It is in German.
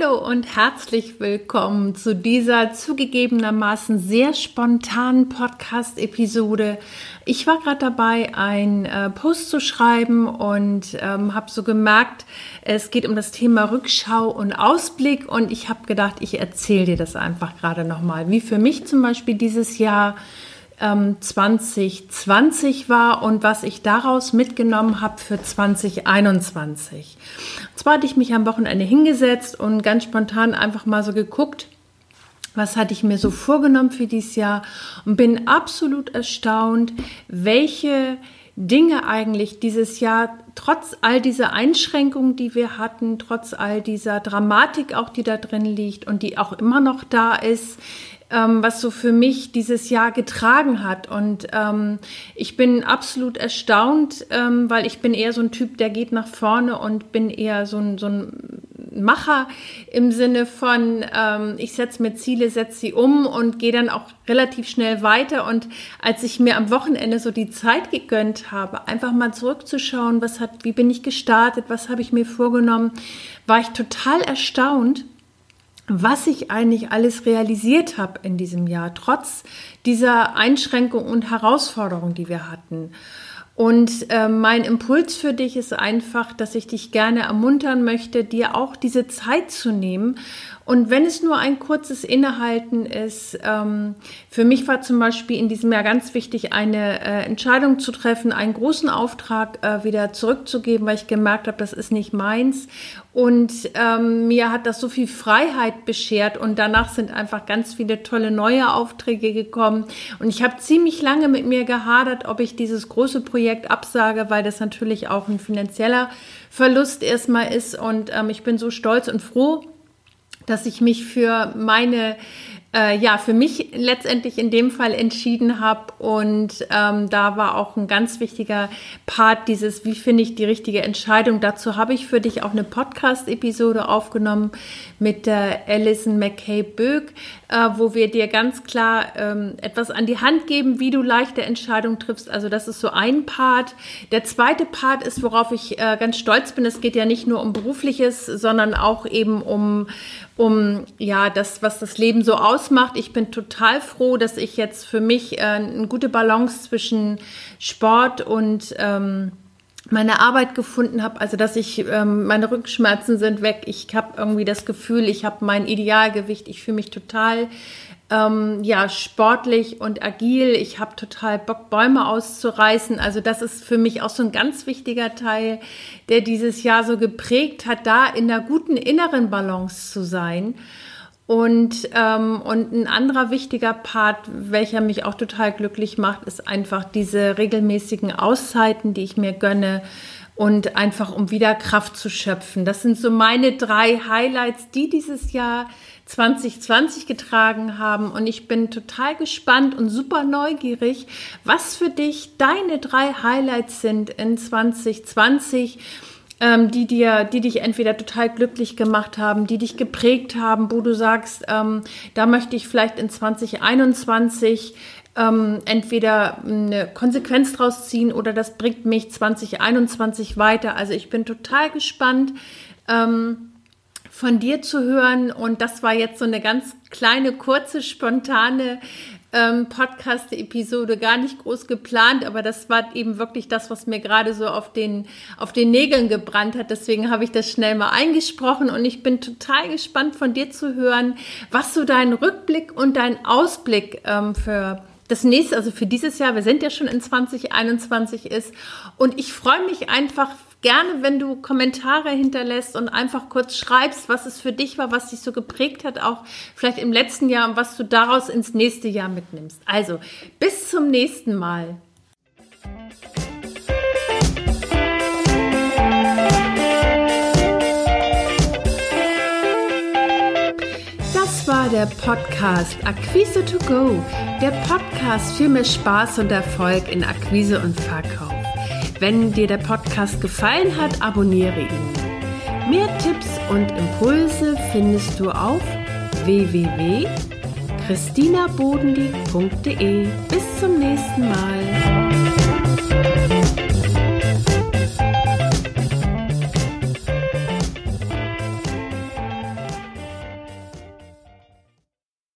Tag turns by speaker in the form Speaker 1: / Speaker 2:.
Speaker 1: Hallo und herzlich willkommen zu dieser zugegebenermaßen sehr spontanen Podcast-Episode. Ich war gerade dabei, einen äh, Post zu schreiben und ähm, habe so gemerkt, es geht um das Thema Rückschau und Ausblick. Und ich habe gedacht, ich erzähle dir das einfach gerade nochmal, wie für mich zum Beispiel dieses Jahr 2020 ähm, war und was ich daraus mitgenommen habe für 2021. Und zwar hatte ich mich am Wochenende hingesetzt und ganz spontan einfach mal so geguckt, was hatte ich mir so vorgenommen für dieses Jahr und bin absolut erstaunt, welche Dinge eigentlich dieses Jahr trotz all dieser Einschränkungen, die wir hatten, trotz all dieser Dramatik auch, die da drin liegt und die auch immer noch da ist, ähm, was so für mich dieses Jahr getragen hat. Und ähm, ich bin absolut erstaunt, ähm, weil ich bin eher so ein Typ, der geht nach vorne und bin eher so ein, so ein Macher im Sinne von, ähm, ich setze mir Ziele, setze sie um und gehe dann auch relativ schnell weiter. Und als ich mir am Wochenende so die Zeit gegönnt habe, einfach mal zurückzuschauen, was hat, wie bin ich gestartet, was habe ich mir vorgenommen, war ich total erstaunt, was ich eigentlich alles realisiert habe in diesem Jahr, trotz dieser Einschränkungen und Herausforderungen, die wir hatten. Und äh, mein Impuls für dich ist einfach, dass ich dich gerne ermuntern möchte, dir auch diese Zeit zu nehmen und wenn es nur ein kurzes Innehalten ist, ähm, für mich war zum Beispiel in diesem Jahr ganz wichtig, eine äh, Entscheidung zu treffen, einen großen Auftrag äh, wieder zurückzugeben, weil ich gemerkt habe, das ist nicht meins. Und ähm, mir hat das so viel Freiheit beschert und danach sind einfach ganz viele tolle neue Aufträge gekommen. Und ich habe ziemlich lange mit mir gehadert, ob ich dieses große Projekt absage, weil das natürlich auch ein finanzieller Verlust erstmal ist. Und ähm, ich bin so stolz und froh, dass ich mich für meine äh, ja, für mich letztendlich in dem Fall entschieden habe. Und ähm, da war auch ein ganz wichtiger Part dieses, wie finde ich die richtige Entscheidung. Dazu habe ich für dich auch eine Podcast-Episode aufgenommen mit der Alison McKay Böck, äh, wo wir dir ganz klar ähm, etwas an die Hand geben, wie du leichte Entscheidungen triffst. Also das ist so ein Part. Der zweite Part ist, worauf ich äh, ganz stolz bin. Es geht ja nicht nur um berufliches, sondern auch eben um um ja das, was das Leben so ausmacht. Ich bin total froh, dass ich jetzt für mich äh, eine gute Balance zwischen Sport und ähm, meine Arbeit gefunden habe, also dass ich ähm, meine Rückenschmerzen sind weg. Ich habe irgendwie das Gefühl, ich habe mein Idealgewicht. Ich fühle mich total ähm, ja, sportlich und agil. Ich habe total Bock, Bäume auszureißen. Also das ist für mich auch so ein ganz wichtiger Teil, der dieses Jahr so geprägt hat, da in einer guten inneren Balance zu sein. Und, ähm, und ein anderer wichtiger Part, welcher mich auch total glücklich macht, ist einfach diese regelmäßigen Auszeiten, die ich mir gönne und einfach um wieder Kraft zu schöpfen. Das sind so meine drei Highlights, die dieses Jahr 2020 getragen haben. Und ich bin total gespannt und super neugierig, was für dich deine drei Highlights sind in 2020 ähm, die dir, die dich entweder total glücklich gemacht haben, die dich geprägt haben, wo du sagst, ähm, da möchte ich vielleicht in 2021 ähm, entweder eine Konsequenz draus ziehen oder das bringt mich 2021 weiter. Also ich bin total gespannt. Ähm, von dir zu hören. Und das war jetzt so eine ganz kleine, kurze, spontane ähm, Podcast-Episode, gar nicht groß geplant, aber das war eben wirklich das, was mir gerade so auf den, auf den Nägeln gebrannt hat. Deswegen habe ich das schnell mal eingesprochen und ich bin total gespannt von dir zu hören, was so dein Rückblick und dein Ausblick ähm, für das nächste, also für dieses Jahr, wir sind ja schon in 2021 ist. Und ich freue mich einfach gerne, wenn du Kommentare hinterlässt und einfach kurz schreibst, was es für dich war, was dich so geprägt hat, auch vielleicht im letzten Jahr und was du daraus ins nächste Jahr mitnimmst. Also, bis zum nächsten Mal. war der Podcast Akquise to Go, der Podcast für mehr Spaß und Erfolg in Akquise und Verkauf. Wenn dir der Podcast gefallen hat, abonniere ihn. Mehr Tipps und Impulse findest du auf www.christinabodendiek.de. Bis zum nächsten Mal.